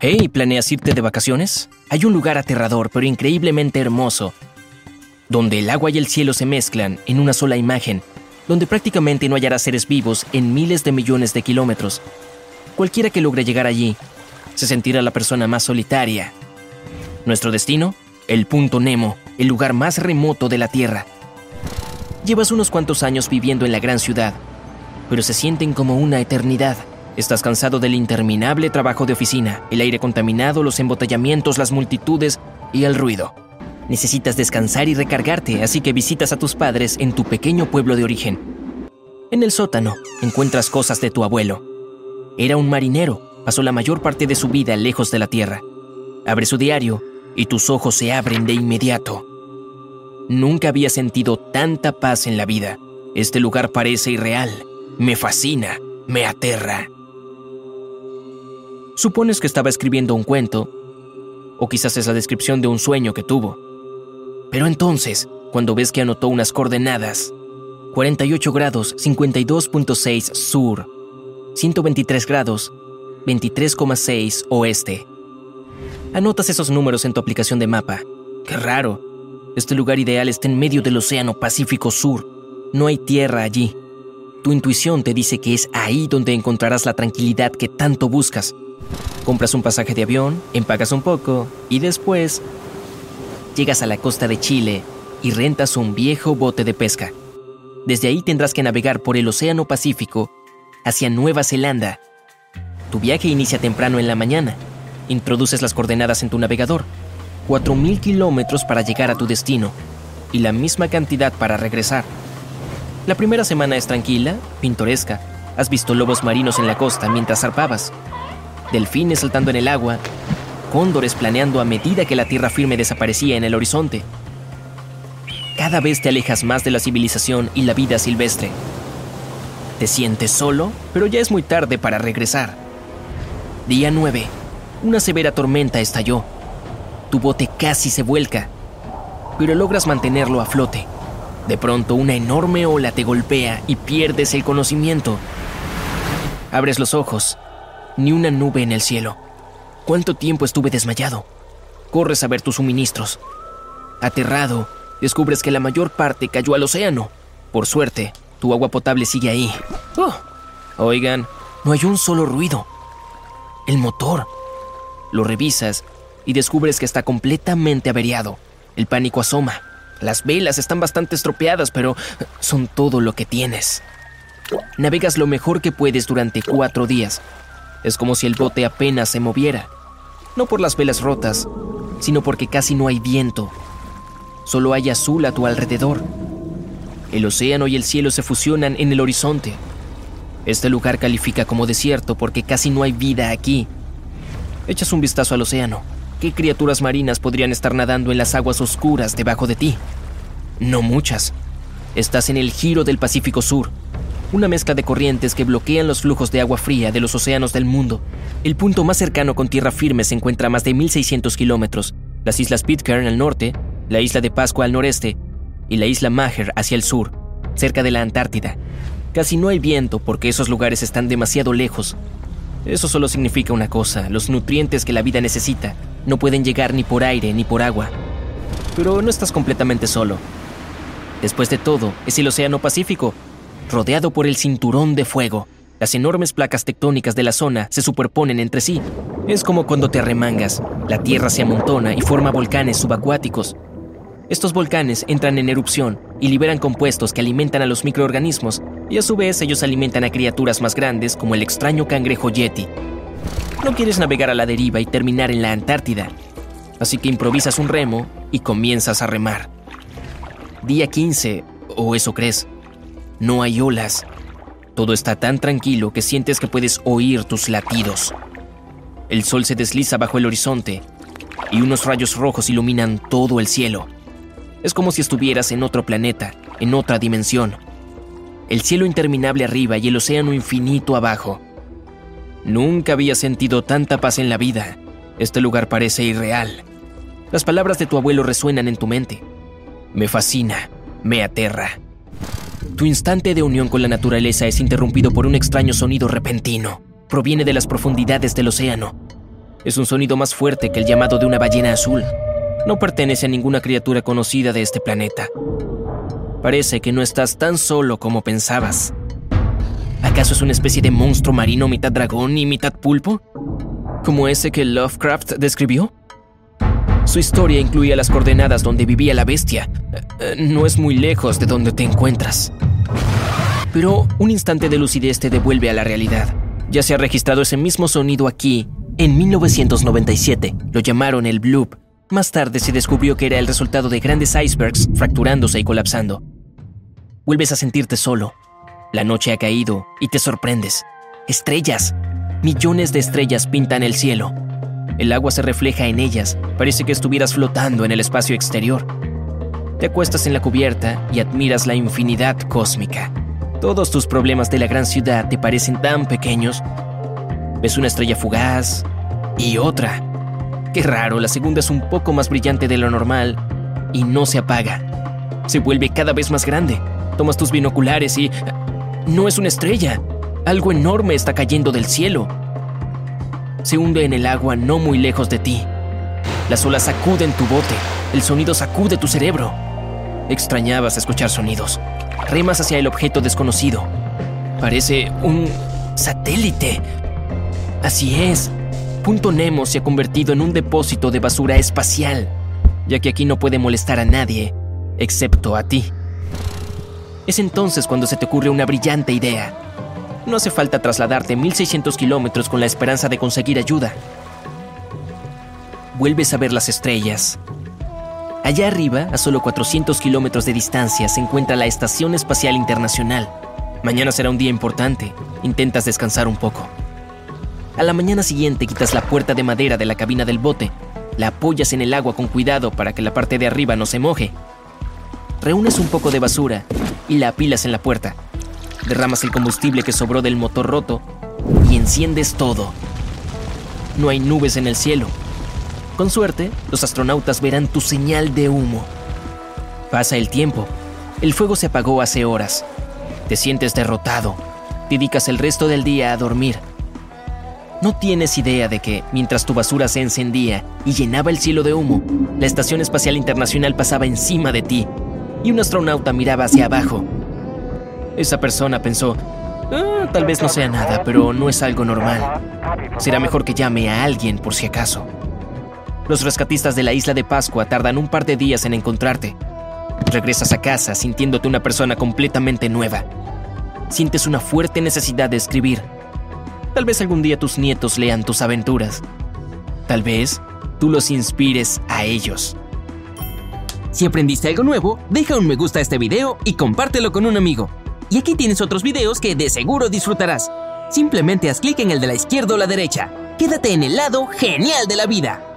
Hey, ¿planeas irte de vacaciones? Hay un lugar aterrador pero increíblemente hermoso, donde el agua y el cielo se mezclan en una sola imagen, donde prácticamente no hallará seres vivos en miles de millones de kilómetros. Cualquiera que logre llegar allí se sentirá la persona más solitaria. Nuestro destino, el punto Nemo, el lugar más remoto de la Tierra. Llevas unos cuantos años viviendo en la gran ciudad, pero se sienten como una eternidad. Estás cansado del interminable trabajo de oficina, el aire contaminado, los embotellamientos, las multitudes y el ruido. Necesitas descansar y recargarte, así que visitas a tus padres en tu pequeño pueblo de origen. En el sótano encuentras cosas de tu abuelo. Era un marinero, pasó la mayor parte de su vida lejos de la tierra. Abre su diario y tus ojos se abren de inmediato. Nunca había sentido tanta paz en la vida. Este lugar parece irreal. Me fascina, me aterra. Supones que estaba escribiendo un cuento, o quizás es la descripción de un sueño que tuvo. Pero entonces, cuando ves que anotó unas coordenadas, 48 grados 52.6 sur, 123 grados 23,6 oeste. Anotas esos números en tu aplicación de mapa. Qué raro. Este lugar ideal está en medio del Océano Pacífico Sur. No hay tierra allí. Tu intuición te dice que es ahí donde encontrarás la tranquilidad que tanto buscas. Compras un pasaje de avión, empagas un poco y después llegas a la costa de Chile y rentas un viejo bote de pesca. Desde ahí tendrás que navegar por el Océano Pacífico hacia Nueva Zelanda. Tu viaje inicia temprano en la mañana. Introduces las coordenadas en tu navegador. 4.000 kilómetros para llegar a tu destino y la misma cantidad para regresar. La primera semana es tranquila, pintoresca. Has visto lobos marinos en la costa mientras zarpabas, delfines saltando en el agua, cóndores planeando a medida que la tierra firme desaparecía en el horizonte. Cada vez te alejas más de la civilización y la vida silvestre. Te sientes solo, pero ya es muy tarde para regresar. Día 9. Una severa tormenta estalló. Tu bote casi se vuelca, pero logras mantenerlo a flote. De pronto una enorme ola te golpea y pierdes el conocimiento. Abres los ojos. Ni una nube en el cielo. ¿Cuánto tiempo estuve desmayado? Corres a ver tus suministros. Aterrado, descubres que la mayor parte cayó al océano. Por suerte, tu agua potable sigue ahí. Oh, oigan, no hay un solo ruido. El motor. Lo revisas y descubres que está completamente averiado. El pánico asoma. Las velas están bastante estropeadas, pero son todo lo que tienes. Navegas lo mejor que puedes durante cuatro días. Es como si el bote apenas se moviera. No por las velas rotas, sino porque casi no hay viento. Solo hay azul a tu alrededor. El océano y el cielo se fusionan en el horizonte. Este lugar califica como desierto porque casi no hay vida aquí. Echas un vistazo al océano. ¿Qué criaturas marinas podrían estar nadando en las aguas oscuras debajo de ti? No muchas. Estás en el giro del Pacífico Sur, una mezcla de corrientes que bloquean los flujos de agua fría de los océanos del mundo. El punto más cercano con tierra firme se encuentra a más de 1.600 kilómetros, las islas Pitcairn al norte, la isla de Pascua al noreste y la isla Maher hacia el sur, cerca de la Antártida. Casi no hay viento porque esos lugares están demasiado lejos. Eso solo significa una cosa, los nutrientes que la vida necesita no pueden llegar ni por aire ni por agua. Pero no estás completamente solo. Después de todo, es el Océano Pacífico, rodeado por el cinturón de fuego. Las enormes placas tectónicas de la zona se superponen entre sí. Es como cuando te arremangas, la tierra se amontona y forma volcanes subacuáticos. Estos volcanes entran en erupción y liberan compuestos que alimentan a los microorganismos y a su vez ellos alimentan a criaturas más grandes como el extraño cangrejo yeti, no quieres navegar a la deriva y terminar en la Antártida, así que improvisas un remo y comienzas a remar. Día 15, o eso crees. No hay olas. Todo está tan tranquilo que sientes que puedes oír tus latidos. El sol se desliza bajo el horizonte y unos rayos rojos iluminan todo el cielo. Es como si estuvieras en otro planeta, en otra dimensión. El cielo interminable arriba y el océano infinito abajo. Nunca había sentido tanta paz en la vida. Este lugar parece irreal. Las palabras de tu abuelo resuenan en tu mente. Me fascina, me aterra. Tu instante de unión con la naturaleza es interrumpido por un extraño sonido repentino. Proviene de las profundidades del océano. Es un sonido más fuerte que el llamado de una ballena azul. No pertenece a ninguna criatura conocida de este planeta. Parece que no estás tan solo como pensabas. ¿Acaso es una especie de monstruo marino mitad dragón y mitad pulpo? ¿Como ese que Lovecraft describió? Su historia incluía las coordenadas donde vivía la bestia. Eh, no es muy lejos de donde te encuentras. Pero un instante de lucidez te devuelve a la realidad. Ya se ha registrado ese mismo sonido aquí. En 1997 lo llamaron el bloop. Más tarde se descubrió que era el resultado de grandes icebergs fracturándose y colapsando. Vuelves a sentirte solo. La noche ha caído y te sorprendes. Estrellas. Millones de estrellas pintan el cielo. El agua se refleja en ellas. Parece que estuvieras flotando en el espacio exterior. Te acuestas en la cubierta y admiras la infinidad cósmica. Todos tus problemas de la gran ciudad te parecen tan pequeños. Ves una estrella fugaz y otra. Qué raro, la segunda es un poco más brillante de lo normal y no se apaga. Se vuelve cada vez más grande. Tomas tus binoculares y... No es una estrella. Algo enorme está cayendo del cielo. Se hunde en el agua no muy lejos de ti. Las olas sacuden tu bote. El sonido sacude tu cerebro. Extrañabas escuchar sonidos remas hacia el objeto desconocido. Parece un satélite. Así es. Punto Nemo se ha convertido en un depósito de basura espacial, ya que aquí no puede molestar a nadie, excepto a ti. Es entonces cuando se te ocurre una brillante idea. No hace falta trasladarte 1600 kilómetros con la esperanza de conseguir ayuda. Vuelves a ver las estrellas, Allá arriba, a solo 400 kilómetros de distancia, se encuentra la Estación Espacial Internacional. Mañana será un día importante. Intentas descansar un poco. A la mañana siguiente quitas la puerta de madera de la cabina del bote, la apoyas en el agua con cuidado para que la parte de arriba no se moje. Reúnes un poco de basura y la apilas en la puerta. Derramas el combustible que sobró del motor roto y enciendes todo. No hay nubes en el cielo, con suerte, los astronautas verán tu señal de humo. Pasa el tiempo. El fuego se apagó hace horas. Te sientes derrotado. Dedicas el resto del día a dormir. No tienes idea de que, mientras tu basura se encendía y llenaba el cielo de humo, la Estación Espacial Internacional pasaba encima de ti y un astronauta miraba hacia abajo. Esa persona pensó, ah, tal vez no sea nada, pero no es algo normal. Será mejor que llame a alguien por si acaso. Los rescatistas de la isla de Pascua tardan un par de días en encontrarte. Regresas a casa sintiéndote una persona completamente nueva. Sientes una fuerte necesidad de escribir. Tal vez algún día tus nietos lean tus aventuras. Tal vez tú los inspires a ellos. Si aprendiste algo nuevo, deja un me gusta a este video y compártelo con un amigo. Y aquí tienes otros videos que de seguro disfrutarás. Simplemente haz clic en el de la izquierda o la derecha. Quédate en el lado genial de la vida.